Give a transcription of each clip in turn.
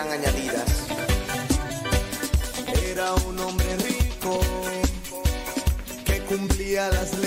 eran añadidas. Era un hombre rico que cumplía las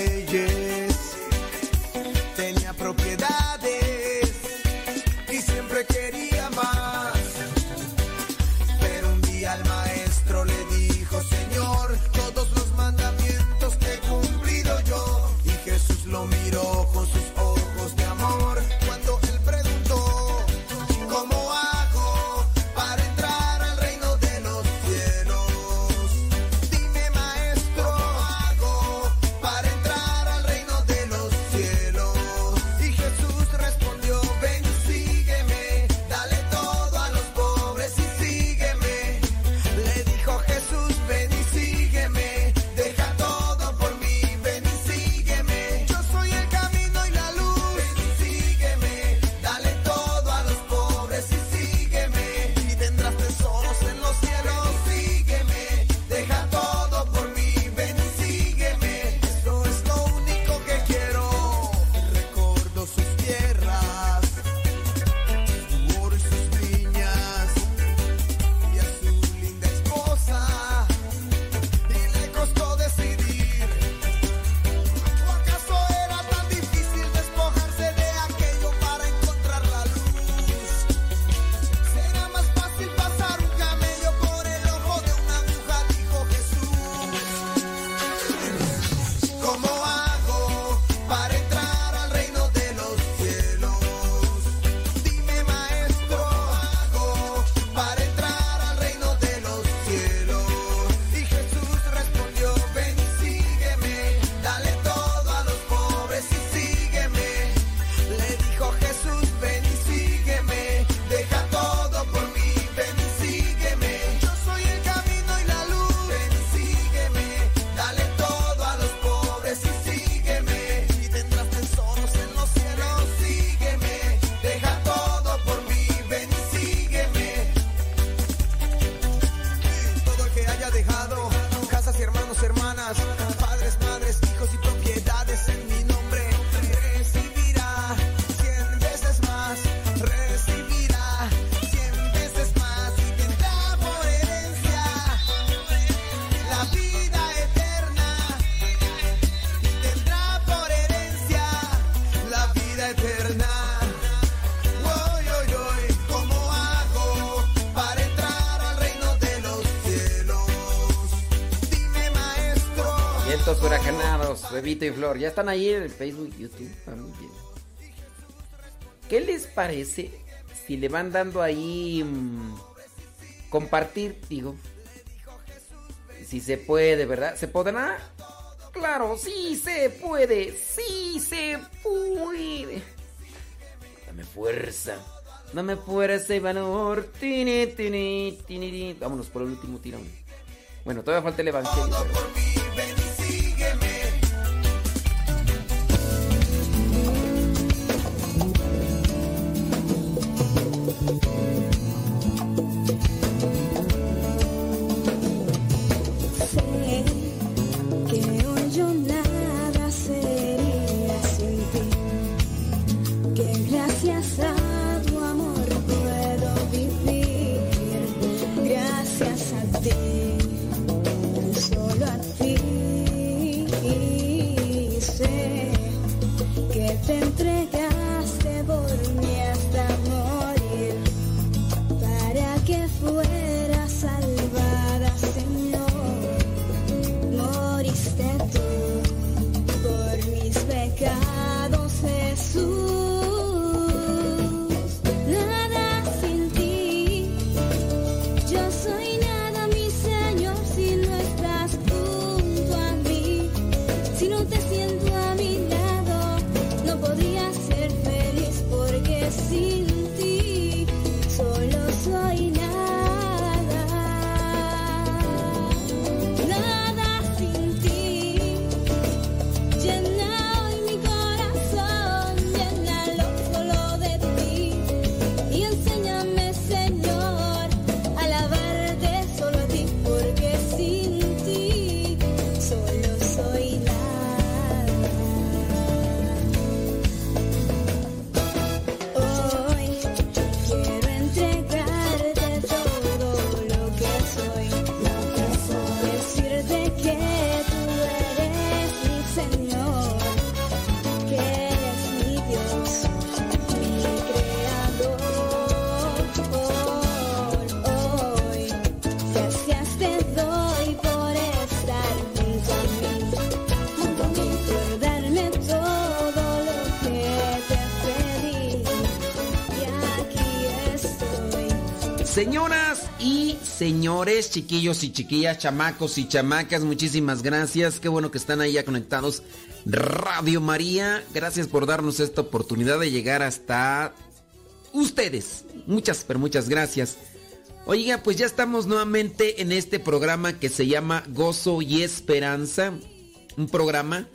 Cuervito y Flor. Ya están ahí en el Facebook, YouTube. Ah, muy bien. ¿Qué les parece si le van dando ahí mmm, compartir, digo? Si se puede, ¿verdad? ¿Se podrá? Claro, sí se puede, sí se puede. Dame fuerza. Dame fuerza y valor. Tini, tini, tini, Vámonos por el último tirón. Bueno, todavía falta el evangelio. Señoras y señores, chiquillos y chiquillas, chamacos y chamacas, muchísimas gracias. Qué bueno que están ahí ya conectados. Radio María, gracias por darnos esta oportunidad de llegar hasta ustedes. Muchas, pero muchas gracias. Oiga, pues ya estamos nuevamente en este programa que se llama Gozo y Esperanza. Un programa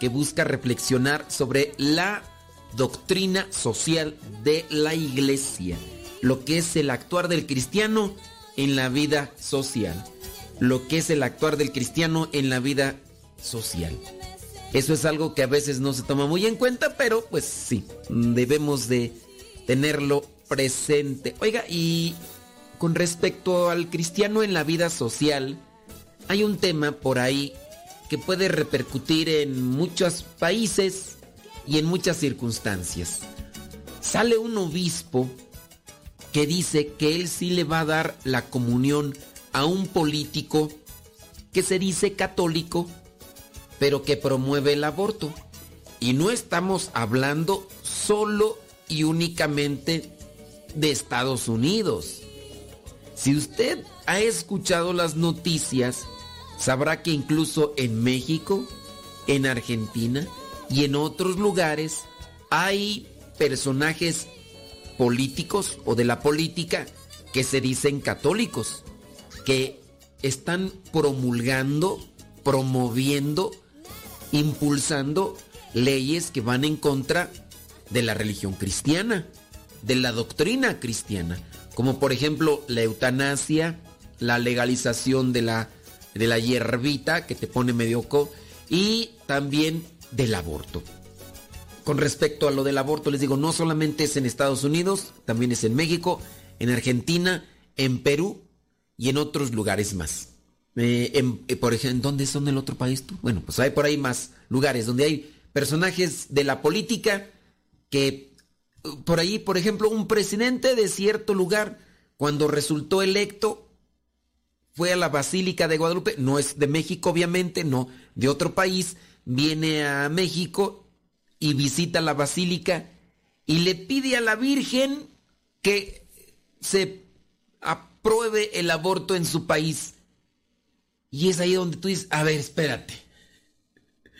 que busca reflexionar sobre la doctrina social de la iglesia lo que es el actuar del cristiano en la vida social. Lo que es el actuar del cristiano en la vida social. Eso es algo que a veces no se toma muy en cuenta, pero pues sí, debemos de tenerlo presente. Oiga, y con respecto al cristiano en la vida social, hay un tema por ahí que puede repercutir en muchos países y en muchas circunstancias. Sale un obispo que dice que él sí le va a dar la comunión a un político que se dice católico, pero que promueve el aborto. Y no estamos hablando solo y únicamente de Estados Unidos. Si usted ha escuchado las noticias, sabrá que incluso en México, en Argentina y en otros lugares hay personajes políticos o de la política que se dicen católicos, que están promulgando, promoviendo, impulsando leyes que van en contra de la religión cristiana, de la doctrina cristiana, como por ejemplo la eutanasia, la legalización de la, de la hierbita que te pone medio co y también del aborto con respecto a lo del aborto, les digo, no solamente es en Estados Unidos, también es en México, en Argentina, en Perú y en otros lugares más. Eh, eh, por ejemplo, ¿dónde son el otro país tú? Bueno, pues hay por ahí más lugares donde hay personajes de la política que por ahí, por ejemplo, un presidente de cierto lugar, cuando resultó electo, fue a la Basílica de Guadalupe, no es de México obviamente, no, de otro país, viene a México y visita la basílica y le pide a la Virgen que se apruebe el aborto en su país. Y es ahí donde tú dices, a ver, espérate.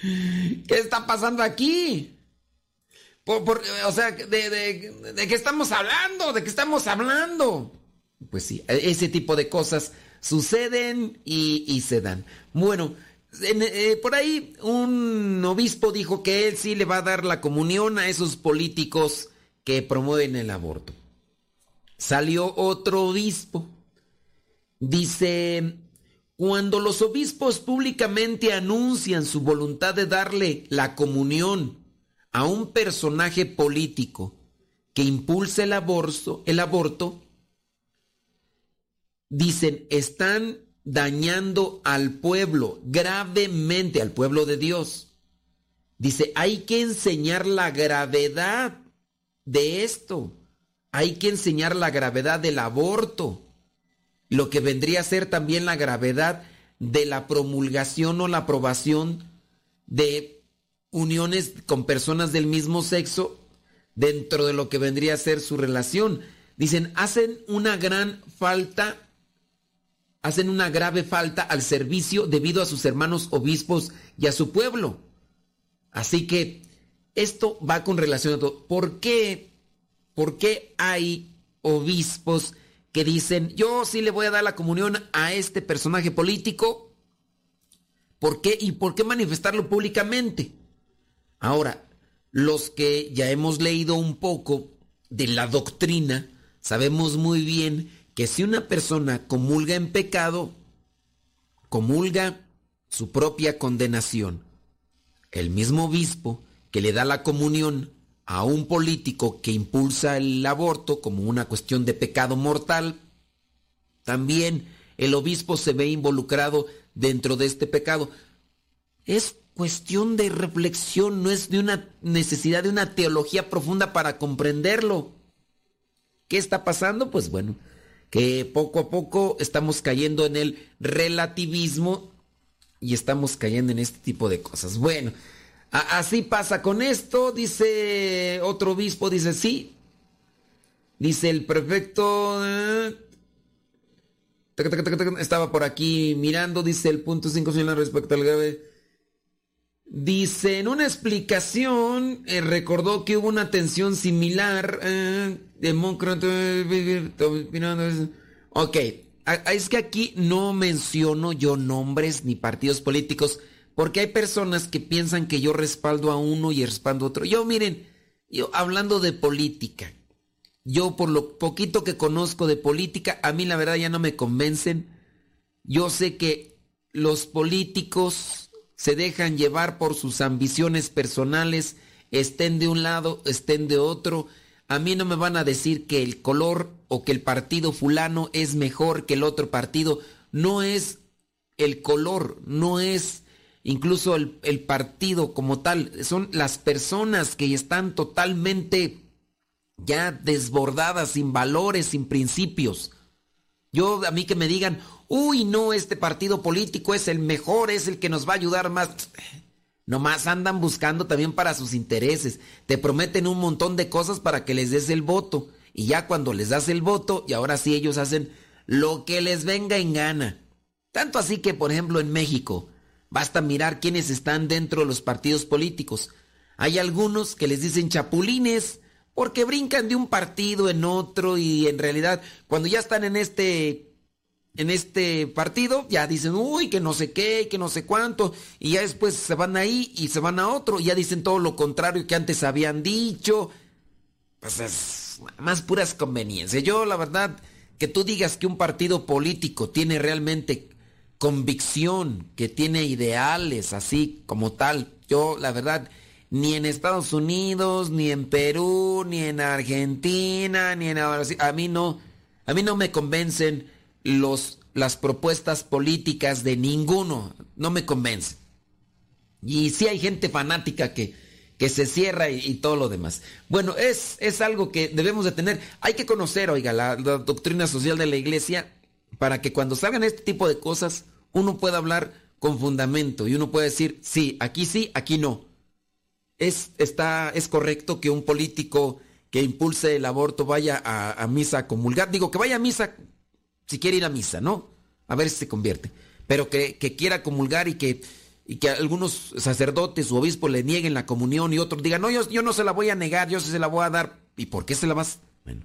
¿Qué está pasando aquí? o sea, de, qué estamos hablando? ¿De qué estamos hablando? Pues sí, ese tipo de cosas suceden y, y se dan. Bueno, por ahí un obispo dijo que él sí le va a dar la comunión a esos políticos que promueven el aborto. Salió otro obispo. Dice, cuando los obispos públicamente anuncian su voluntad de darle la comunión a un personaje político que impulsa el aborto, el aborto dicen, están dañando al pueblo, gravemente al pueblo de Dios. Dice, hay que enseñar la gravedad de esto. Hay que enseñar la gravedad del aborto. Lo que vendría a ser también la gravedad de la promulgación o la aprobación de uniones con personas del mismo sexo dentro de lo que vendría a ser su relación. Dicen, hacen una gran falta hacen una grave falta al servicio debido a sus hermanos obispos y a su pueblo. Así que esto va con relación a todo. ¿Por qué? ¿Por qué hay obispos que dicen, yo sí le voy a dar la comunión a este personaje político? ¿Por qué? ¿Y por qué manifestarlo públicamente? Ahora, los que ya hemos leído un poco de la doctrina, sabemos muy bien que si una persona comulga en pecado, comulga su propia condenación. El mismo obispo que le da la comunión a un político que impulsa el aborto como una cuestión de pecado mortal, también el obispo se ve involucrado dentro de este pecado. Es cuestión de reflexión, no es de una necesidad de una teología profunda para comprenderlo. ¿Qué está pasando? Pues bueno, que poco a poco estamos cayendo en el relativismo y estamos cayendo en este tipo de cosas. Bueno, así pasa con esto, dice otro obispo, dice sí. Dice el prefecto, eh, Estaba por aquí mirando, dice el punto 5 respecto al grave. Dice, en una explicación, eh, recordó que hubo una tensión similar. Eh, demócrata. Ok, es que aquí no menciono yo nombres ni partidos políticos, porque hay personas que piensan que yo respaldo a uno y respaldo a otro. Yo, miren, yo hablando de política, yo por lo poquito que conozco de política, a mí la verdad ya no me convencen. Yo sé que los políticos se dejan llevar por sus ambiciones personales, estén de un lado, estén de otro. A mí no me van a decir que el color o que el partido fulano es mejor que el otro partido. No es el color, no es incluso el, partido como tal. Son las personas que están totalmente ya desbordadas, sin valores, sin principios. Yo, a mí que me digan, uy, no, este partido político es el mejor, es el que nos va a ayudar más. Nomás andan buscando también para sus intereses. Te prometen un montón de cosas para que les des el voto. Y ya cuando les das el voto, y ahora sí ellos hacen lo que les venga en gana. Tanto así que, por ejemplo, en México, basta mirar quiénes están dentro de los partidos políticos. Hay algunos que les dicen chapulines, porque brincan de un partido en otro y en realidad cuando ya están en este en este partido ya dicen, uy, que no sé qué, que no sé cuánto, y ya después se van ahí y se van a otro, y ya dicen todo lo contrario que antes habían dicho. Pues es más puras conveniencias. Yo, la verdad, que tú digas que un partido político tiene realmente convicción, que tiene ideales así como tal, yo, la verdad, ni en Estados Unidos, ni en Perú, ni en Argentina, ni en A mí no, a mí no me convencen los, las propuestas políticas de ninguno. No me convencen. Y sí hay gente fanática que, que se cierra y, todo lo demás. Bueno, es, es algo que debemos de tener. Hay que conocer, oiga, la, la doctrina social de la iglesia para que cuando salgan este tipo de cosas uno pueda hablar con fundamento y uno puede decir, sí, aquí sí, aquí no es, está, es correcto que un político que impulse el aborto vaya a, misa a comulgar. Digo, que vaya a misa si quiere ir a misa, ¿no? A ver si se convierte. Pero que, quiera comulgar y que, y que algunos sacerdotes o obispos le nieguen la comunión y otros digan, no, yo, yo no se la voy a negar, yo se la voy a dar. ¿Y por qué se la vas? Bueno,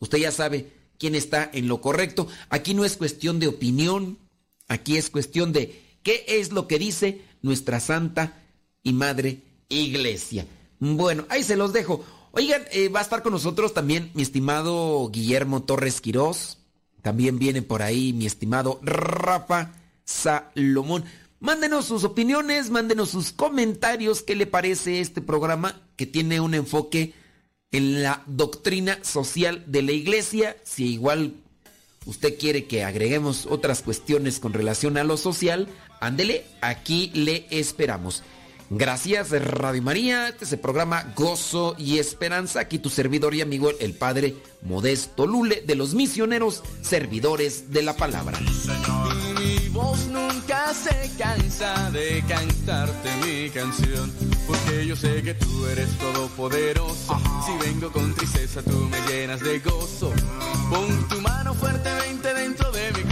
usted ya sabe quién está en lo correcto. Aquí no es cuestión de opinión, aquí es cuestión de qué es lo que dice nuestra Santa y Madre iglesia. Bueno, ahí se los dejo. Oigan, eh, va a estar con nosotros también mi estimado Guillermo Torres Quirós. También viene por ahí mi estimado Rafa Salomón. Mándenos sus opiniones, mándenos sus comentarios. ¿Qué le parece este programa que tiene un enfoque en la doctrina social de la iglesia? Si igual usted quiere que agreguemos otras cuestiones con relación a lo social, ándele, aquí le esperamos. Gracias Radio María, este es el programa Gozo y Esperanza, aquí tu servidor y amigo el Padre Modesto Lule de los misioneros servidores de la palabra. mi voz nunca se cansa de cantarte mi canción, porque yo sé que tú eres todopoderoso. Si vengo con tristeza tú me llenas de gozo. Pon tu mano fuertemente dentro de mi corazón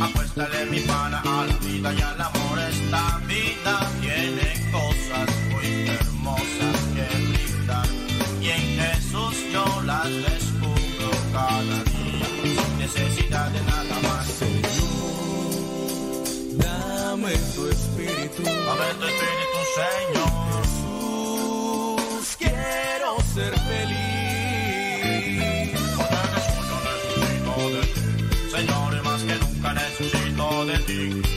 Apuéstale mi pana a la vida y al amor. Esta vida tiene cosas muy hermosas que brindar. Y en Jesús yo las descubro cada día. Sin necesidad de nada más. Señor, dame tu espíritu. Dame tu espíritu, Señor.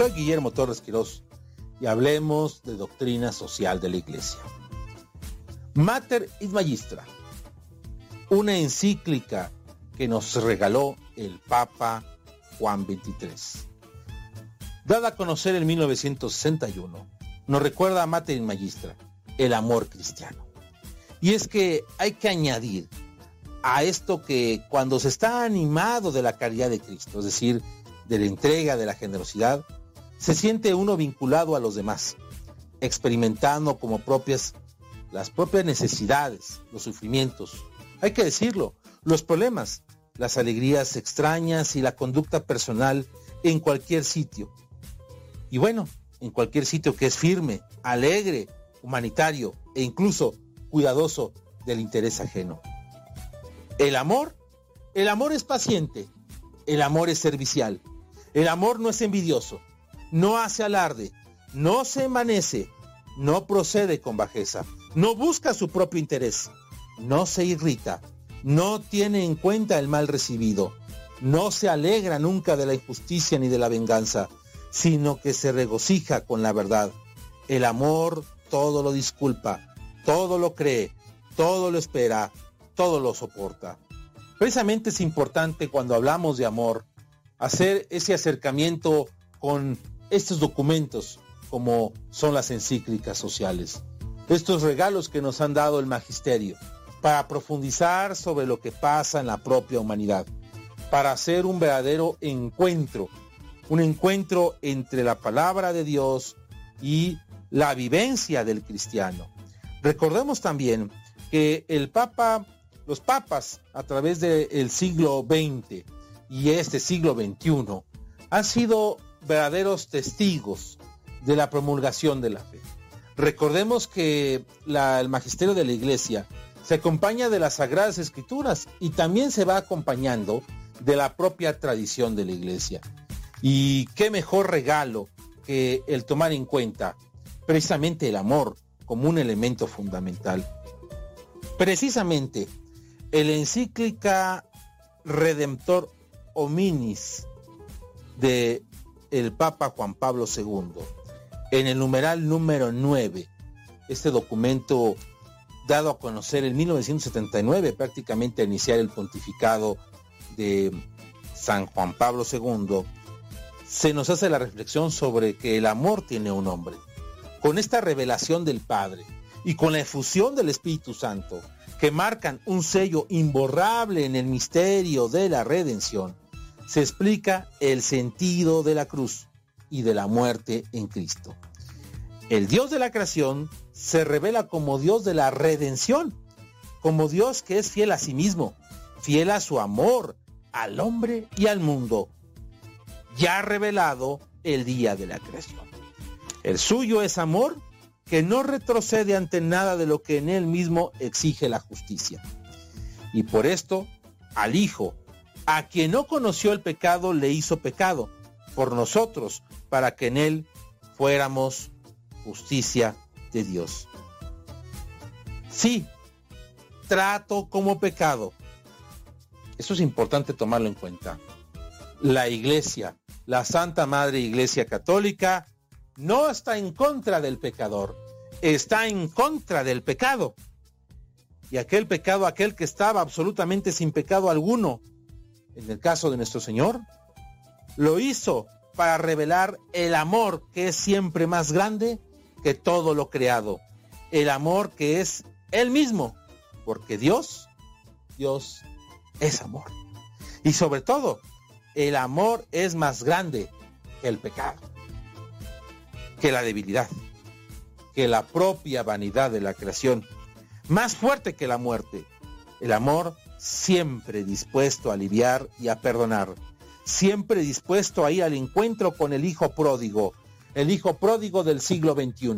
Soy Guillermo Torres Quirós y hablemos de doctrina social de la Iglesia. Mater id Magistra, una encíclica que nos regaló el Papa Juan XXIII. Dada a conocer en 1961, nos recuerda a Mater id Magistra, el amor cristiano. Y es que hay que añadir a esto que cuando se está animado de la caridad de Cristo, es decir, de la entrega, de la generosidad, se siente uno vinculado a los demás, experimentando como propias las propias necesidades, los sufrimientos, hay que decirlo, los problemas, las alegrías extrañas y la conducta personal en cualquier sitio. Y bueno, en cualquier sitio que es firme, alegre, humanitario e incluso cuidadoso del interés ajeno. El amor, el amor es paciente, el amor es servicial, el amor no es envidioso, no hace alarde, no se envanece, no procede con bajeza, no busca su propio interés, no se irrita, no tiene en cuenta el mal recibido, no se alegra nunca de la injusticia ni de la venganza, sino que se regocija con la verdad. El amor todo lo disculpa, todo lo cree, todo lo espera, todo lo soporta. Precisamente es importante cuando hablamos de amor hacer ese acercamiento con estos documentos como son las encíclicas sociales. Estos regalos que nos han dado el magisterio para profundizar sobre lo que pasa en la propia humanidad, para hacer un verdadero encuentro, un encuentro entre la palabra de Dios y la vivencia del cristiano. Recordemos también que el Papa, los papas a través del siglo XX y este siglo XXI han sido verdaderos testigos de la promulgación de la fe. Recordemos que el magisterio de la iglesia se acompaña de las sagradas escrituras y también se va acompañando de la propia tradición de la iglesia. Y qué mejor regalo que el tomar en cuenta precisamente el amor como un elemento fundamental. Precisamente el encíclica Redemptor Hominis de el Papa Juan Pablo II, en el numeral número 9, este documento dado a conocer en 1979, prácticamente a iniciar el pontificado de San Juan Pablo II, se nos hace la reflexión sobre que el amor tiene un nombre. Con esta revelación del Padre y con la efusión del Espíritu Santo, que marcan un sello imborrable en el misterio de la redención, se explica el sentido de la cruz y de la muerte en Cristo. El Dios de la creación se revela como Dios de la redención, como Dios que es fiel a sí mismo, fiel a su amor, al hombre y al mundo, ya revelado el día de la creación. El suyo es amor que no retrocede ante nada de lo que en él mismo exige la justicia. Y por esto, al Hijo, a quien no conoció el pecado, le hizo pecado por nosotros, para que en él fuéramos justicia de Dios. Sí, trato como pecado. Eso es importante tomarlo en cuenta. La iglesia, la Santa Madre Iglesia Católica, no está en contra del pecador, está en contra del pecado. Y aquel pecado, aquel que estaba absolutamente sin pecado alguno, en el caso de nuestro Señor, lo hizo para revelar el amor que es siempre más grande que todo lo creado. El amor que es Él mismo, porque Dios, Dios es amor. Y sobre todo, el amor es más grande que el pecado, que la debilidad, que la propia vanidad de la creación, más fuerte que la muerte. El amor siempre dispuesto a aliviar y a perdonar, siempre dispuesto a ir al encuentro con el hijo pródigo, el hijo pródigo del siglo XXI.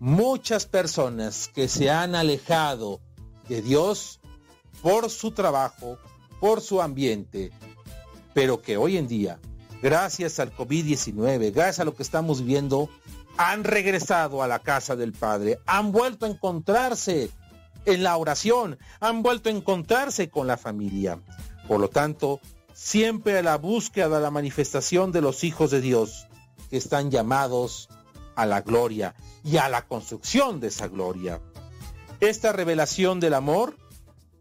Muchas personas que se han alejado de Dios por su trabajo, por su ambiente, pero que hoy en día, gracias al COVID-19, gracias a lo que estamos viendo, han regresado a la casa del Padre, han vuelto a encontrarse en la oración, han vuelto a encontrarse con la familia. Por lo tanto, siempre a la búsqueda de la manifestación de los hijos de Dios, que están llamados a la gloria y a la construcción de esa gloria. Esta revelación del amor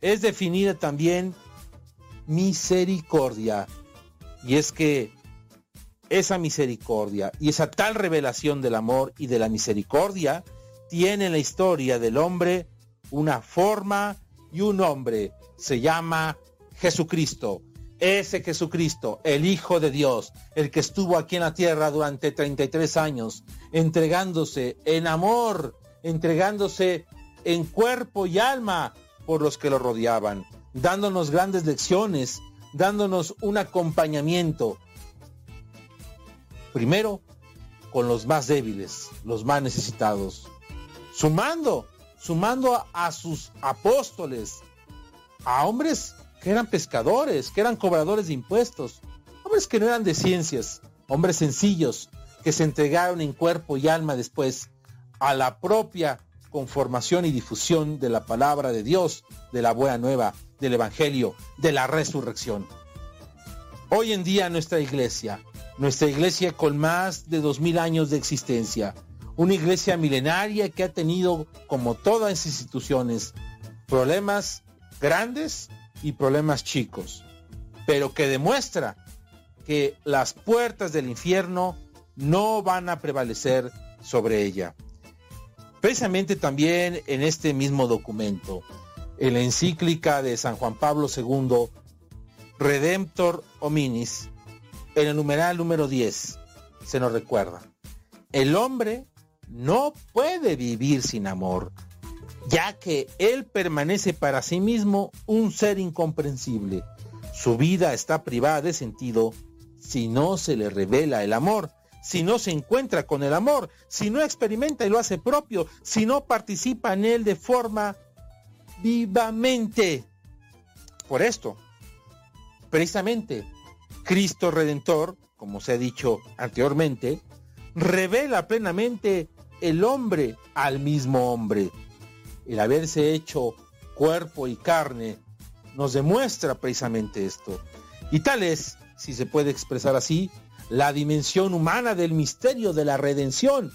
es definida también misericordia. Y es que esa misericordia y esa tal revelación del amor y de la misericordia tiene en la historia del hombre una forma y un nombre. Se llama Jesucristo. Ese Jesucristo, el Hijo de Dios, el que estuvo aquí en la tierra durante 33 años, entregándose en amor, entregándose en cuerpo y alma por los que lo rodeaban, dándonos grandes lecciones, dándonos un acompañamiento. Primero, con los más débiles, los más necesitados, sumando, sumando a, sus apóstoles, a hombres que eran pescadores, que eran cobradores de impuestos, hombres que no eran de ciencias, hombres sencillos, que se entregaron en cuerpo y alma después a la propia conformación y difusión de la palabra de Dios, de la buena nueva, del Evangelio, de la resurrección. Hoy en día nuestra iglesia, nuestra iglesia con más de dos mil años de existencia, una iglesia milenaria que ha tenido, como todas las instituciones, problemas grandes y problemas chicos, pero que demuestra que las puertas del infierno no van a prevalecer sobre ella. Precisamente también en este mismo documento, en la encíclica de San Juan Pablo II, Redemptor Hominis, en el numeral número 10, se nos recuerda, el hombre no puede vivir sin amor, ya que él permanece para sí mismo un ser incomprensible. Su vida está privada de sentido si no se le revela el amor, si no se encuentra con el amor, si no experimenta y lo hace propio, si no participa en él de forma vivamente. Por esto, precisamente, Cristo Redentor, como se ha dicho anteriormente, revela plenamente el hombre al mismo hombre el haberse hecho cuerpo y carne, nos demuestra precisamente esto. Y tal es, si se puede expresar así, la dimensión humana del misterio de la redención.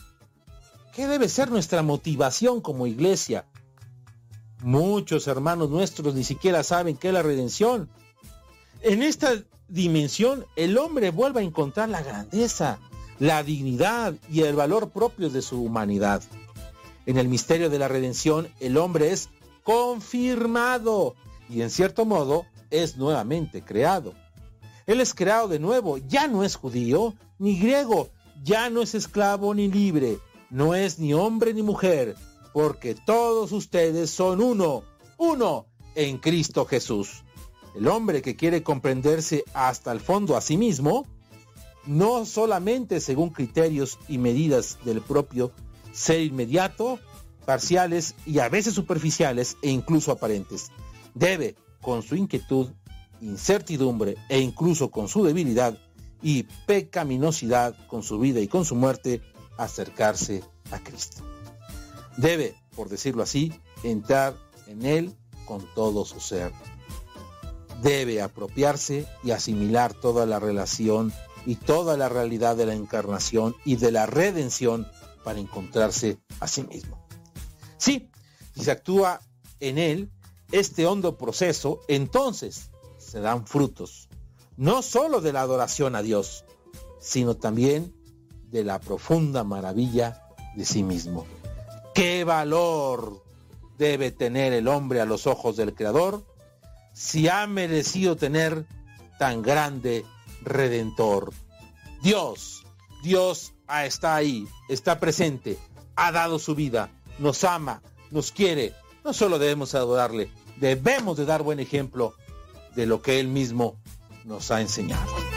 ¿Qué debe ser nuestra motivación como iglesia? Muchos hermanos nuestros ni siquiera saben qué es la redención. En esta dimensión el hombre vuelve a encontrar la grandeza, la dignidad y el valor propio de su humanidad. En el misterio de la redención, el hombre es confirmado y en cierto modo es nuevamente creado. Él es creado de nuevo, ya no es judío ni griego, ya no es esclavo ni libre, no es ni hombre ni mujer, porque todos ustedes son uno, uno en Cristo Jesús. El hombre que quiere comprenderse hasta el fondo a sí mismo, no solamente según criterios y medidas del propio ser inmediato, parciales y a veces superficiales e incluso aparentes. Debe, con su inquietud, incertidumbre e incluso con su debilidad y pecaminosidad con su vida y con su muerte, acercarse a Cristo. Debe, por decirlo así, entrar en Él con todo su ser. Debe apropiarse y asimilar toda la relación y toda la realidad de la encarnación y de la redención para encontrarse a sí mismo. Sí, si se actúa en él este hondo proceso, entonces se dan frutos, no sólo de la adoración a Dios, sino también de la profunda maravilla de sí mismo. ¿Qué valor debe tener el hombre a los ojos del Creador si ha merecido tener tan grande redentor. Dios, Dios está ahí, está presente, ha dado su vida, nos ama, nos quiere. No solo debemos adorarle, debemos de dar buen ejemplo de lo que Él mismo nos ha enseñado.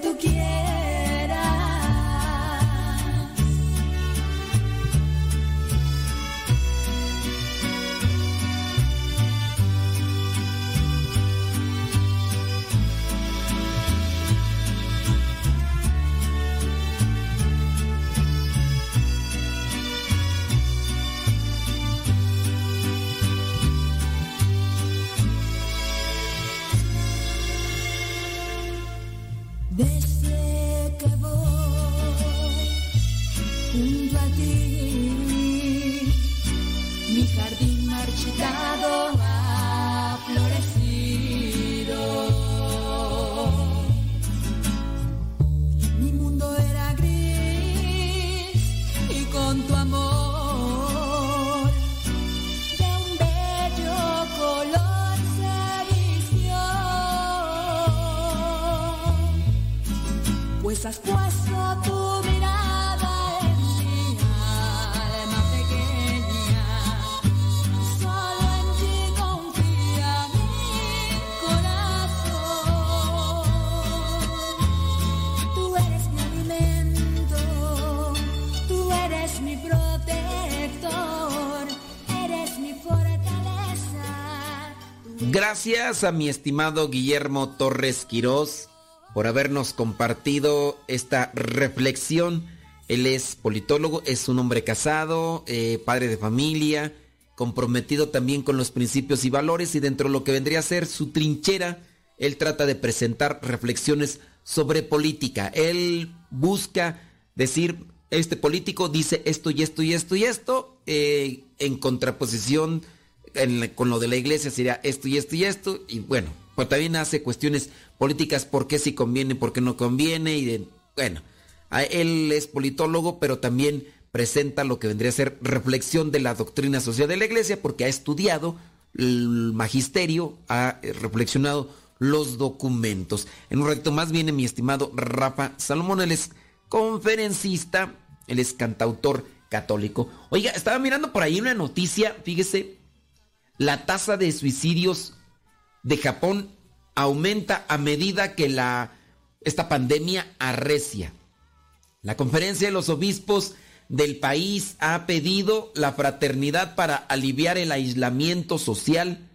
Tú quieras. Gracias a mi estimado Guillermo Torres Quirós por habernos compartido esta reflexión. Él es politólogo, es un hombre casado, eh, padre de familia, comprometido también con los principios y valores y dentro de lo que vendría a ser su trinchera, él trata de presentar reflexiones sobre política. Él busca decir, este político dice esto y esto y esto y esto, eh, en contraposición con lo de la iglesia sería esto y esto y esto, y bueno, pues también hace cuestiones políticas, por qué si conviene, por qué no conviene, y bueno, a- él es politólogo, pero también presenta lo que vendría a ser reflexión de la doctrina social de la iglesia, porque ha estudiado el magisterio, ha eh, reflexionado los documentos. En un ratito más viene mi estimado Rafa Salomón, él es conferencista, él es cantautor católico. Oiga, estaba mirando por ahí una noticia, fíjese, la tasa de suicidios de Japón aumenta a medida que la esta pandemia arrecia. La conferencia de los obispos del país ha pedido la fraternidad para aliviar el aislamiento social,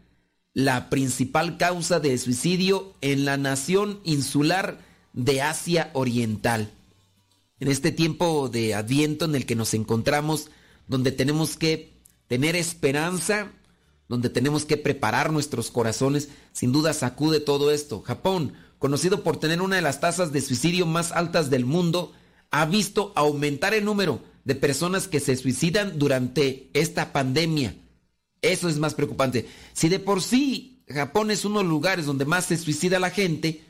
la principal causa de suicidio en la nación insular de Asia Oriental. En este tiempo de adviento en el que nos encontramos, donde tenemos que tener esperanza, donde tenemos que preparar nuestros corazones, sin duda sacude todo esto. Japón, conocido por tener una de las tasas de suicidio más altas del mundo, ha visto aumentar el número de personas que se suicidan durante esta pandemia. Eso es más preocupante. Si de por sí Japón es uno de los lugares donde más se suicida la gente,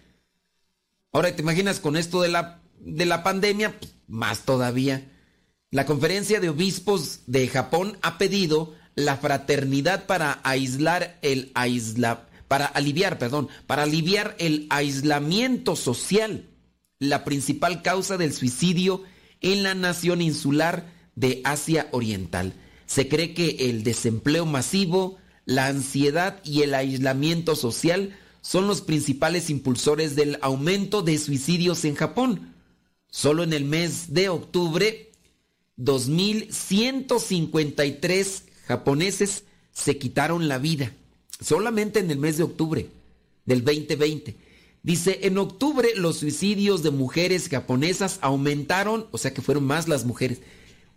ahora te imaginas con esto de la, de la pandemia, más todavía. La conferencia de obispos de Japón ha pedido la fraternidad para aislar el aisla, para aliviar, perdón, para aliviar el aislamiento social, la principal causa del suicidio en la nación insular de Asia Oriental. Se cree que el desempleo masivo, la ansiedad y el aislamiento social son los principales impulsores del aumento de suicidios en Japón. Solo en el mes de octubre, 2.153 japoneses se quitaron la vida. Solamente en el mes de octubre del 2020. Dice, en octubre los suicidios de mujeres japonesas aumentaron, o sea que fueron más las mujeres,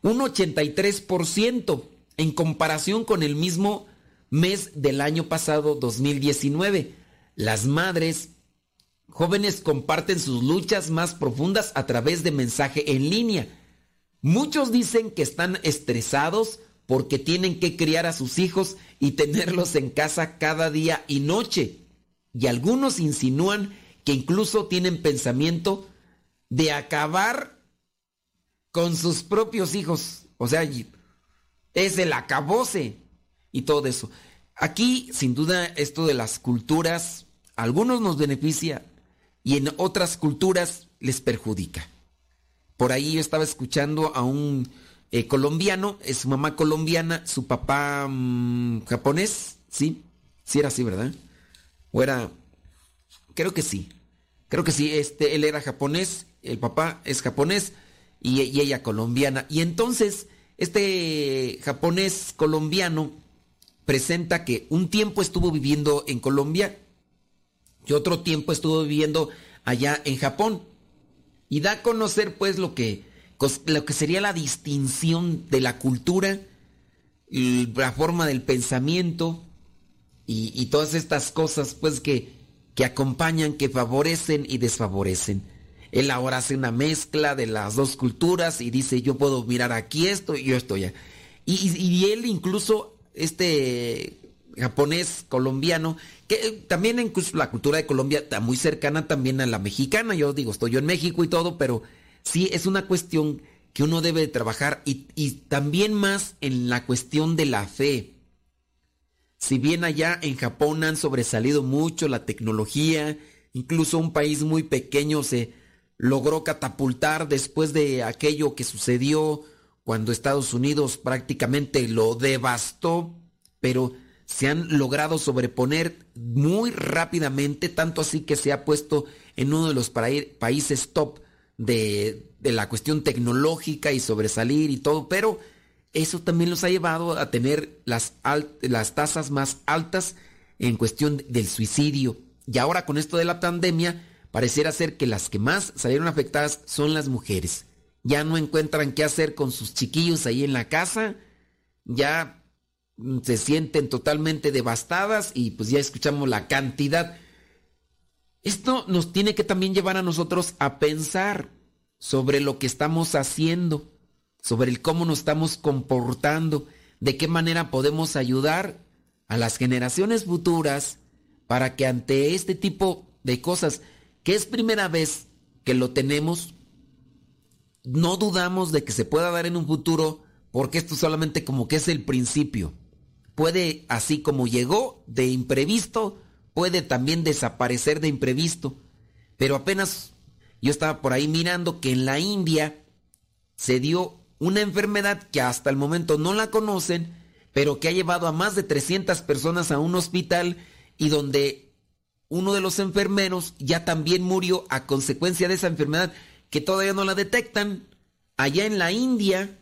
un 83% en comparación con el mismo mes del año pasado, 2019. Las madres jóvenes comparten sus luchas más profundas a través de mensaje en línea. Muchos dicen que están estresados porque tienen que criar a sus hijos y tenerlos en casa cada día y noche. Y algunos insinúan que incluso tienen pensamiento de acabar con sus propios hijos. O sea, es el acabose y todo eso. Aquí, sin duda, esto de las culturas, algunos nos beneficia y en otras culturas les perjudica. Por ahí yo estaba escuchando a un eh, colombiano, es su mamá colombiana, su papá mm, japonés, ¿sí? Sí era así, ¿verdad? O era, creo que sí, creo que sí, este, él era japonés, el papá es japonés y, y ella colombiana. Y entonces, este japonés colombiano presenta que un tiempo estuvo viviendo en Colombia y otro tiempo estuvo viviendo allá en Japón. Y da a conocer pues lo que, lo que sería la distinción de la cultura, la forma del pensamiento y, todas estas cosas pues que, que acompañan, que favorecen y desfavorecen. Él ahora hace una mezcla de las dos culturas y dice yo puedo mirar aquí esto y yo estoy allá. Y él incluso, este japonés colombiano, que eh, también incluso la cultura de Colombia está muy cercana también a la mexicana. Yo digo, estoy yo en México y todo, pero sí es una cuestión que uno debe de trabajar y, y también más en la cuestión de la fe. Si bien allá en Japón han sobresalido mucho la tecnología, incluso un país muy pequeño se logró catapultar después de aquello que sucedió cuando Estados Unidos prácticamente lo devastó, pero se han logrado sobreponer muy rápidamente, tanto así que se ha puesto en uno de los países top de, de, la cuestión tecnológica y sobresalir y todo, pero eso también los ha llevado a tener las, las tasas más altas en cuestión del suicidio. Y ahora con esto de la pandemia, pareciera ser que las que más salieron afectadas son las mujeres. Ya no encuentran qué hacer con sus chiquillos ahí en la casa, ya se sienten totalmente devastadas y pues ya escuchamos la cantidad. Esto nos tiene que también llevar a nosotros a pensar sobre lo que estamos haciendo, sobre el cómo nos estamos comportando, de qué manera podemos ayudar a las generaciones futuras para que ante este tipo de cosas, que es primera vez que lo tenemos, no dudamos de que se pueda dar en un futuro, porque esto solamente como que es el principio. Puede, así como llegó de imprevisto, puede también desaparecer de imprevisto. Pero apenas yo estaba por ahí mirando que en la India se dio una enfermedad que hasta el momento no la conocen, pero que ha llevado a más de 300 personas a un hospital y donde uno de los enfermeros ya también murió a consecuencia de esa enfermedad que todavía no la detectan. Allá en la India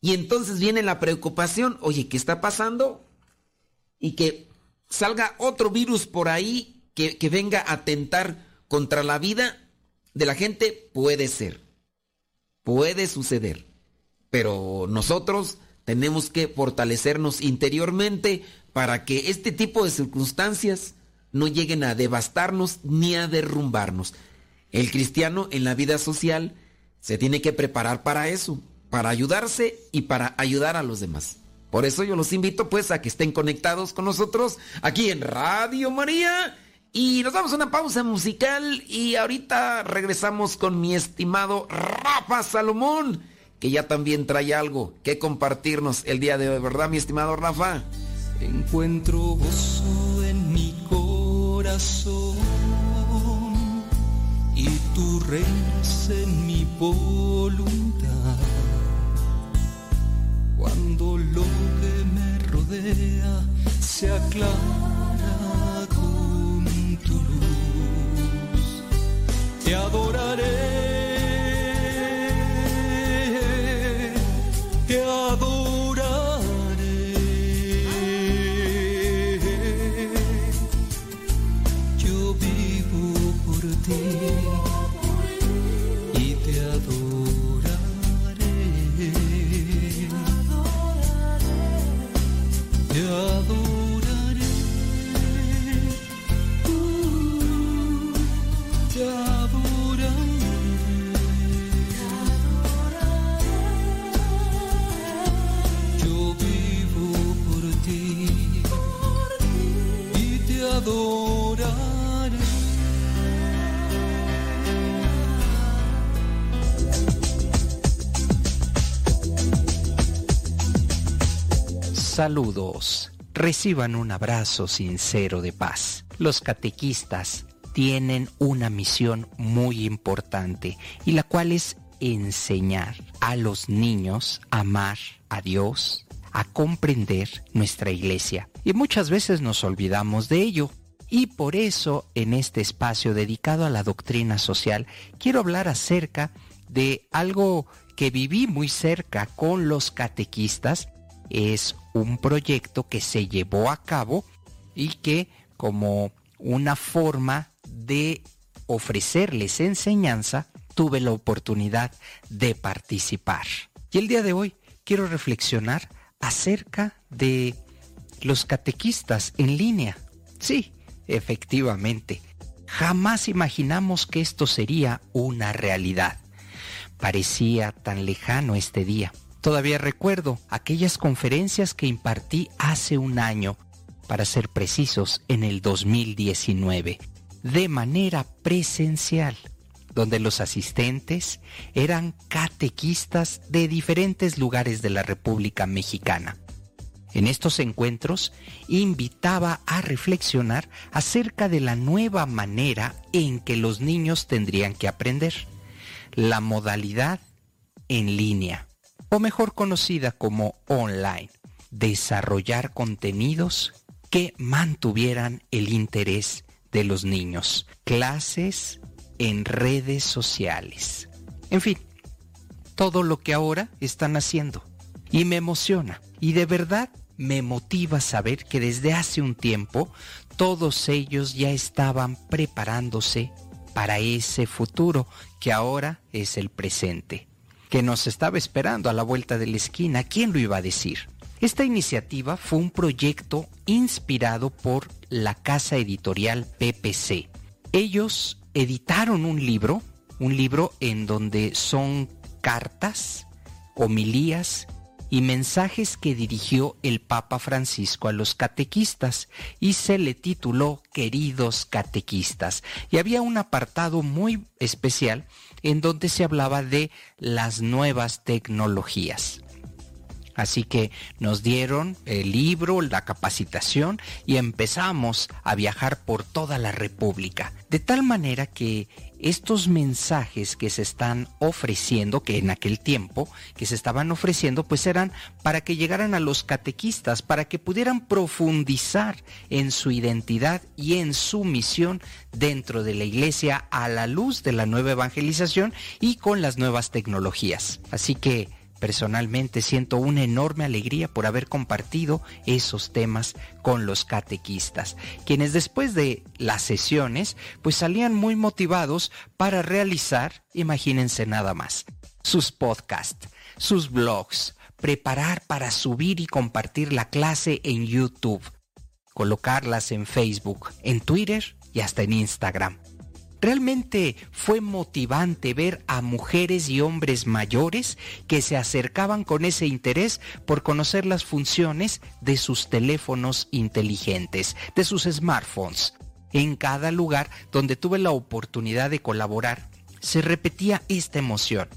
Y entonces viene la preocupación, oye, ¿qué está pasando? Y que salga otro virus por ahí que, venga a atentar contra la vida de la gente, puede ser. Puede suceder. Pero nosotros tenemos que fortalecernos interiormente para que este tipo de circunstancias no lleguen a devastarnos ni a derrumbarnos. El cristiano en la vida social se tiene que preparar para eso, para ayudarse y para ayudar a los demás. Por eso yo los invito pues a que estén conectados con nosotros aquí en Radio María y nos damos una pausa musical y ahorita regresamos con mi estimado Rafa Salomón, que ya también trae algo que compartirnos el día de hoy, ¿verdad mi estimado Rafa? Encuentro gozo en mi corazón y tú reinas en mi voluntad. Cuando lo que me rodea se aclara con tu luz, Saludos. Reciban un abrazo sincero de paz. Los catequistas tienen una misión muy importante y la cual es enseñar a los niños a amar a Dios, a comprender nuestra iglesia. Y muchas veces nos olvidamos de ello. Y por eso en este espacio dedicado a la doctrina social quiero hablar acerca de algo que viví muy cerca con los catequistas. Es un proyecto que se llevó a cabo y que como una forma de ofrecerles enseñanza, tuve la oportunidad de participar. Y el día de hoy quiero reflexionar acerca de los catequistas en línea. Sí, efectivamente. Jamás imaginamos que esto sería una realidad. Parecía tan lejano este día. Todavía recuerdo aquellas conferencias que impartí hace un año, para ser precisos, en el 2019, de manera presencial, donde los asistentes eran catequistas de diferentes lugares de la República Mexicana. En estos encuentros invitaba a reflexionar acerca de la nueva manera en que los niños tendrían que aprender, la modalidad en línea o mejor conocida como online, desarrollar contenidos que mantuvieran el interés de los niños, clases en redes sociales, en fin, todo lo que ahora están haciendo. Y me emociona, y de verdad me motiva saber que desde hace un tiempo todos ellos ya estaban preparándose para ese futuro que ahora es el presente que nos estaba esperando a la vuelta de la esquina. ¿Quién lo iba a decir? Esta iniciativa fue un proyecto inspirado por la casa editorial PPC. Ellos editaron un libro, un libro en donde son cartas, homilías y mensajes que dirigió el Papa Francisco a los catequistas y se le tituló Queridos catequistas. Y había un apartado muy especial en donde se hablaba de las nuevas tecnologías. Así que nos dieron el libro, la capacitación y empezamos a viajar por toda la República. De tal manera que estos mensajes que se están ofreciendo, que en aquel tiempo que se estaban ofreciendo, pues eran para que llegaran a los catequistas, para que pudieran profundizar en su identidad y en su misión dentro de la iglesia a la luz de la nueva evangelización y con las nuevas tecnologías. Así que Personalmente siento una enorme alegría por haber compartido esos temas con los catequistas, quienes después de las sesiones pues salían muy motivados para realizar, imagínense nada más, sus podcasts, sus blogs, preparar para subir y compartir la clase en YouTube, colocarlas en Facebook, en Twitter y hasta en Instagram. Realmente fue motivante ver a mujeres y hombres mayores que se acercaban con ese interés por conocer las funciones de sus teléfonos inteligentes, de sus smartphones. En cada lugar donde tuve la oportunidad de colaborar, se repetía esta emoción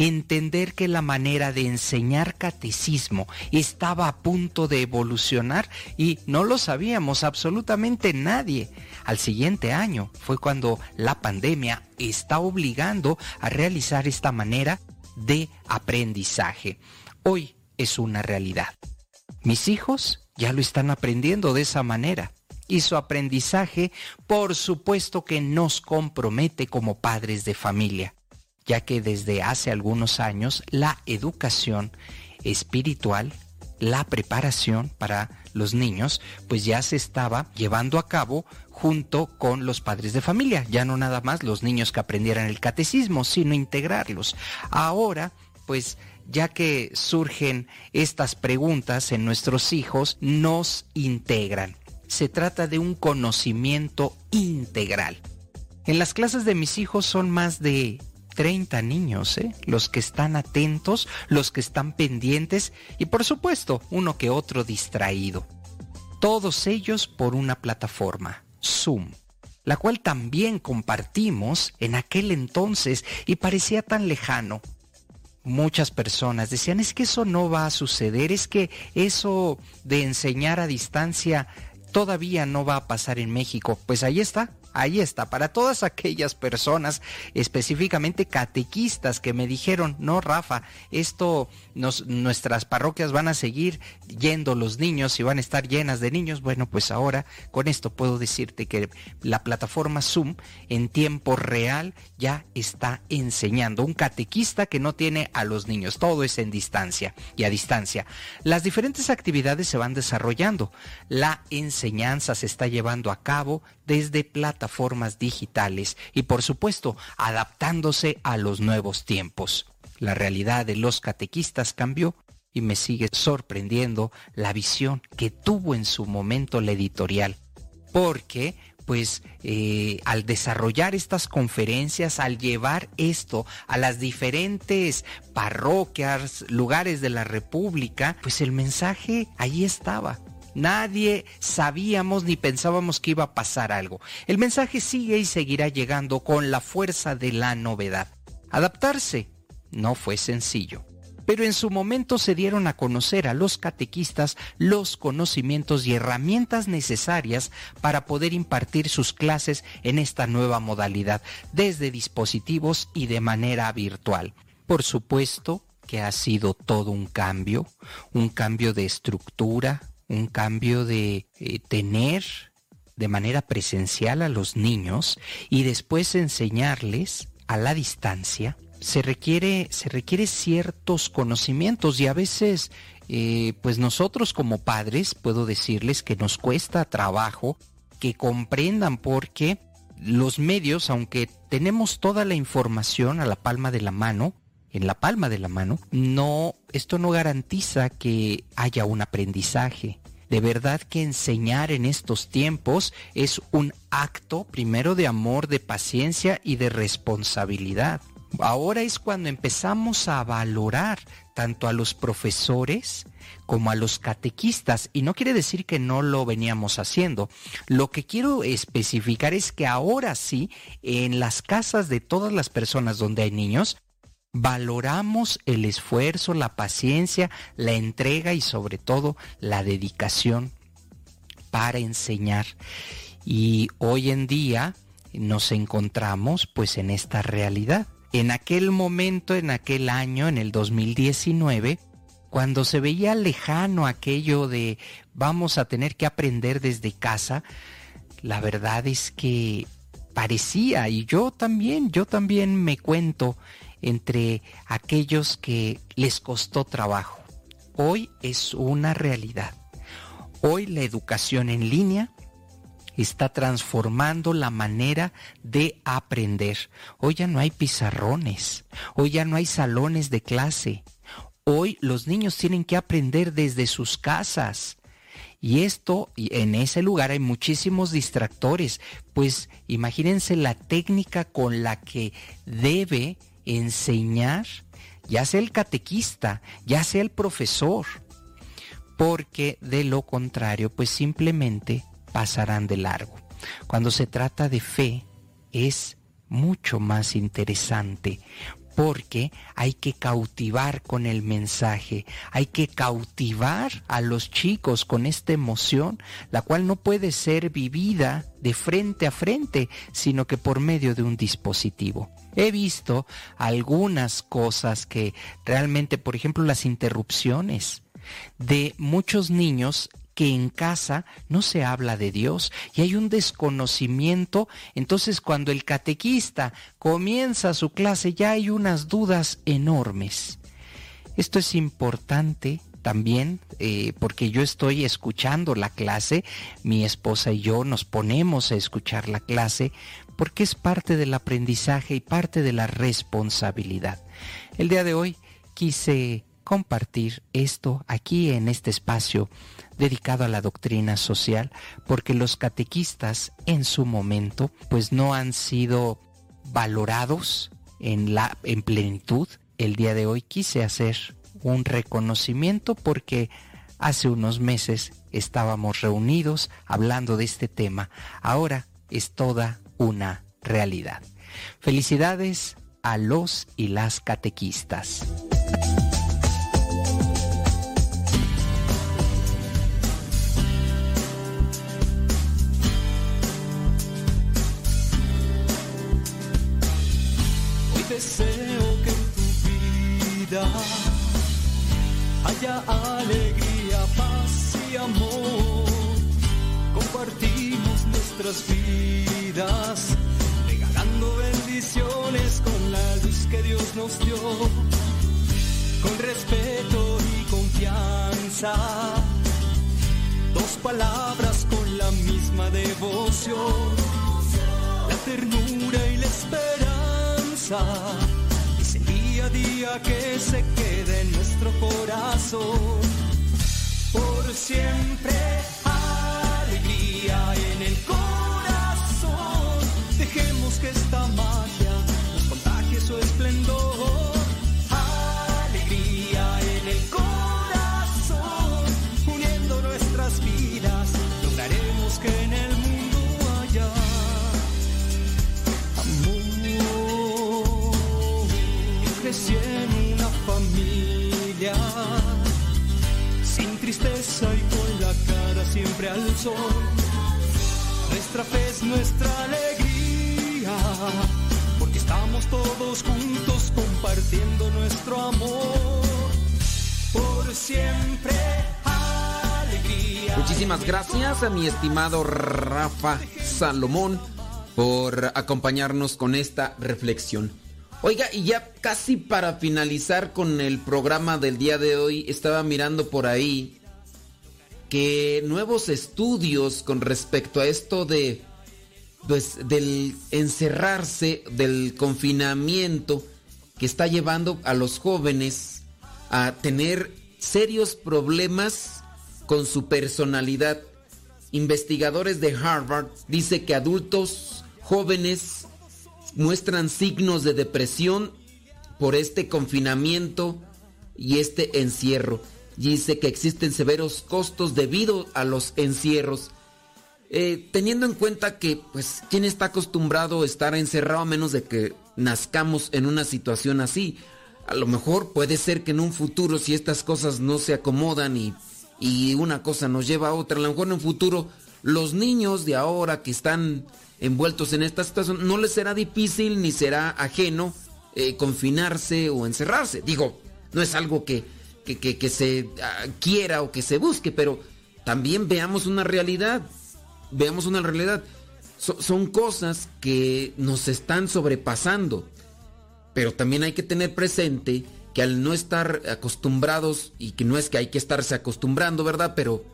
entender que la manera de enseñar catecismo estaba a punto de evolucionar y no lo sabíamos absolutamente nadie. Al siguiente año fue cuando la pandemia está obligando a realizar esta manera de aprendizaje. Hoy es una realidad. Mis hijos ya lo están aprendiendo de esa manera. Y su aprendizaje, por supuesto que nos compromete como padres de familia ya que desde hace algunos años la educación espiritual, la preparación para los niños, pues ya se estaba llevando a cabo junto con los padres de familia, ya no nada más los niños que aprendieran el catecismo, sino integrarlos. Ahora, pues ya que surgen estas preguntas en nuestros hijos, nos integran. Se trata de un conocimiento integral. En las clases de mis hijos son más de 30 niños, ¿eh? los que están atentos, los que están pendientes y por supuesto uno que otro distraído. Todos ellos por una plataforma, Zoom, la cual también compartimos en aquel entonces y parecía tan lejano. Muchas personas decían, es que eso no va a suceder, es que eso de enseñar a distancia todavía no va a pasar en México. Pues ahí está, Ahí está, para todas aquellas personas, específicamente catequistas, que me dijeron, no, Rafa, esto, nos, nuestras parroquias van a seguir yendo los niños y van a estar llenas de niños. Bueno, pues ahora con esto puedo decirte que la plataforma Zoom en tiempo real ya está enseñando. Un catequista que no tiene a los niños, todo es en distancia y a distancia. Las diferentes actividades se van desarrollando. La enseñanza se está llevando a cabo desde plataformas digitales y por supuesto adaptándose a los nuevos tiempos. La realidad de los catequistas cambió y me sigue sorprendiendo la visión que tuvo en su momento la editorial, porque pues eh, al desarrollar estas conferencias, al llevar esto a las diferentes parroquias, lugares de la República, pues el mensaje ahí estaba. Nadie sabíamos ni pensábamos que iba a pasar algo. El mensaje sigue y seguirá llegando con la fuerza de la novedad. Adaptarse no fue sencillo. Pero en su momento se dieron a conocer a los catequistas los conocimientos y herramientas necesarias para poder impartir sus clases en esta nueva modalidad, desde dispositivos y de manera virtual. Por supuesto que ha sido todo un cambio, un cambio de estructura, un cambio de eh, tener de manera presencial a los niños y después enseñarles a la distancia, se requiere, se ciertos conocimientos y a veces eh, pues nosotros como padres puedo decirles que nos cuesta trabajo que comprendan porque los medios, aunque tenemos toda la información a la palma de la mano, en la palma de la mano, no, esto no garantiza que haya un aprendizaje. De verdad que enseñar en estos tiempos es un acto primero de amor, de paciencia y de responsabilidad. Ahora es cuando empezamos a valorar tanto a los profesores como a los catequistas. Y no quiere decir que no lo veníamos haciendo. Lo que quiero especificar es que ahora sí, en las casas de todas las personas donde hay niños, valoramos el esfuerzo, la paciencia, la entrega y sobre todo la dedicación para enseñar. Y hoy en día nos encontramos pues en esta realidad. En aquel momento, en aquel año, en el 2019, cuando se veía lejano aquello de vamos a tener que aprender desde casa, la verdad es que parecía, y yo también, yo también me cuento entre aquellos que les costó trabajo. Hoy es una realidad. Hoy la educación en línea está transformando la manera de aprender. Hoy ya no hay pizarrones, hoy ya no hay salones de clase. Hoy los niños tienen que aprender desde sus casas. Y esto, en ese lugar hay muchísimos distractores, pues imagínense la técnica con la que debe enseñar, ya sea el catequista, ya sea el profesor, porque de lo contrario, pues simplemente pasarán de largo. Cuando se trata de fe, es mucho más interesante porque hay que cautivar con el mensaje, hay que cautivar a los chicos con esta emoción, la cual no puede ser vivida de frente a frente, sino que por medio de un dispositivo. He visto algunas cosas que realmente, por ejemplo, las interrupciones de muchos niños que en casa no se habla de Dios y hay un desconocimiento, entonces cuando el catequista comienza su clase ya hay unas dudas enormes. Esto es importante también eh, porque yo estoy escuchando la clase, mi esposa y yo nos ponemos a escuchar la clase porque es parte del aprendizaje y parte de la responsabilidad. El día de hoy quise compartir esto aquí en este espacio dedicado a la doctrina social, porque los catequistas en su momento pues no han sido valorados en la en plenitud. El día de hoy quise hacer un reconocimiento porque hace unos meses estábamos reunidos hablando de este tema. Ahora es toda una realidad. Felicidades a los y las catequistas. Deseo que en tu vida haya alegría, paz y amor. Compartimos nuestras vidas, regalando bendiciones con la luz que Dios nos dio. Con respeto y confianza, dos palabras con la misma devoción la ternura y la esperanza. Es el día a día que se queda en nuestro corazón. Por siempre alegría en el corazón. Dejemos que esta magia Yo crecí en una familia sin tristeza y con la cara siempre al sol. Nuestra fe es nuestra alegría, porque estamos todos juntos compartiendo nuestro amor. Por siempre alegría. Muchísimas gracias a mi estimado Rafa Salomón por acompañarnos con esta reflexión. Oiga, y ya casi para finalizar con el programa del día de hoy, estaba mirando por ahí que nuevos estudios con respecto a esto de pues del encerrarse, del confinamiento que está llevando a los jóvenes a tener serios problemas con su personalidad. Investigadores de Harvard dice que adultos jóvenes muestran signos de depresión por este confinamiento y este encierro. Dice que existen severos costos debido a los encierros. Eh, teniendo en cuenta que, pues, ¿quién está acostumbrado a estar encerrado a menos de que nazcamos en una situación así? A lo mejor puede ser que en un futuro, si estas cosas no se acomodan y, y una cosa nos lleva a otra, a lo mejor en un futuro los niños de ahora que están envueltos en esta situación, no les será difícil ni será ajeno eh, confinarse o encerrarse. Digo, no es algo que, que, que- se ah, quiera o que se busque, pero también veamos una realidad. Veamos una realidad. So- son cosas que nos están sobrepasando. Pero también hay que tener presente que al no estar acostumbrados, y que no es que hay que estarse acostumbrando, ¿verdad? Pero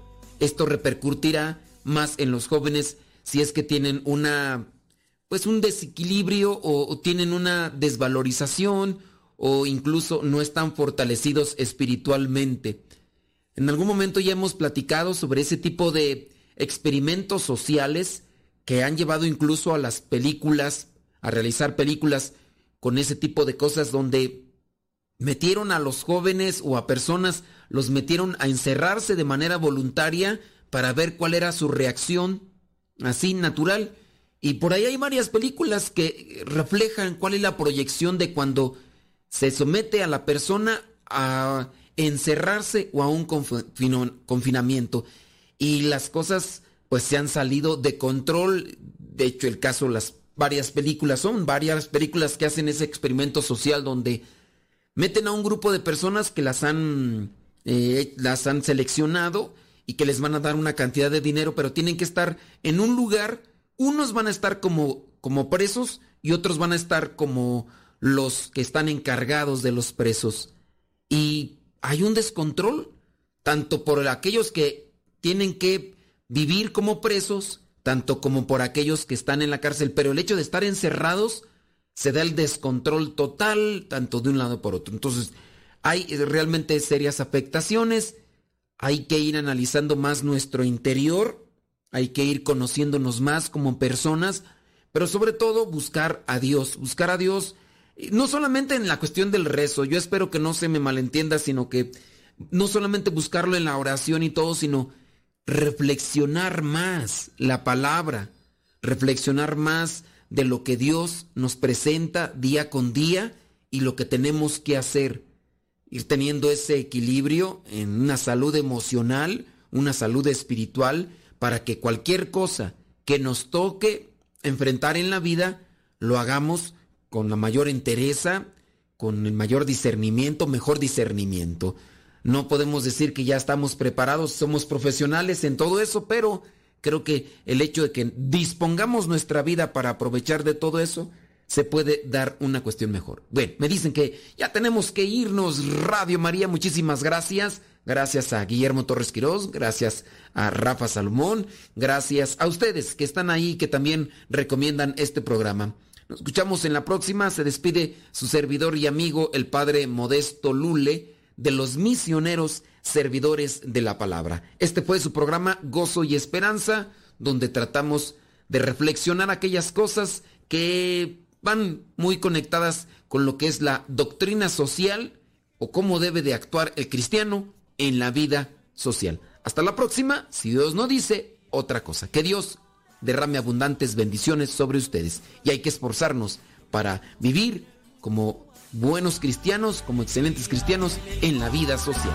esto repercutirá más en los jóvenes si es que tienen una, pues un desequilibrio o, o tienen una desvalorización o incluso no están fortalecidos espiritualmente. En algún momento ya hemos platicado sobre ese tipo de experimentos sociales que han llevado incluso a las películas, a realizar películas con ese tipo de cosas donde metieron a los jóvenes o a personas, los metieron a encerrarse de manera voluntaria para ver cuál era su reacción, así natural. Y por ahí hay varias películas que reflejan cuál es la proyección de cuando se somete a la persona a encerrarse o a un confinamiento. Y las cosas pues se han salido de control. De hecho, el caso, las varias películas, son varias películas que hacen ese experimento social donde meten a un grupo de personas que las han, eh, las han seleccionado y que les van a dar una cantidad de dinero, pero tienen que estar en un lugar, unos van a estar como, como presos y otros van a estar como los que están encargados de los presos. Y hay un descontrol, tanto por aquellos que tienen que vivir como presos, tanto como por aquellos que están en la cárcel, pero el hecho de estar encerrados se da el descontrol total, tanto de un lado por otro. Entonces, hay realmente serias afectaciones, hay que ir analizando más nuestro interior, hay que ir conociéndonos más como personas, pero sobre todo buscar a Dios, buscar a Dios, eh, no solamente en la cuestión del rezo, yo espero que no se me malentienda, sino que no solamente buscarlo en la oración y todo, sino reflexionar más la palabra, reflexionar más de lo que Dios nos presenta día con día y lo que tenemos que hacer. Ir teniendo ese equilibrio en una salud emocional, una salud espiritual, para que cualquier cosa que nos toque enfrentar en la vida, lo hagamos con la mayor entereza, con el mayor discernimiento, mejor discernimiento. No podemos decir que ya estamos preparados, somos profesionales en todo eso, pero creo que el hecho de que dispongamos nuestra vida para aprovechar de todo eso, se puede dar una cuestión mejor. Bueno, me dicen que ya tenemos que irnos. Radio María, muchísimas gracias. Gracias a Guillermo Torres Quirós, gracias a Rafa Salomón, gracias a ustedes que están ahí, que también recomiendan este programa. Nos escuchamos en la próxima. Se despide su servidor y amigo, el padre Modesto Lule, de los misioneros servidores de la palabra. Este fue su programa Gozo y Esperanza, donde tratamos de reflexionar aquellas cosas que van muy conectadas con lo que es la doctrina social o cómo debe de actuar el cristiano en la vida social. Hasta la próxima, si Dios no dice otra cosa. Que Dios derrame abundantes bendiciones sobre ustedes. Y hay que esforzarnos para vivir como buenos cristianos, como excelentes cristianos en la vida social.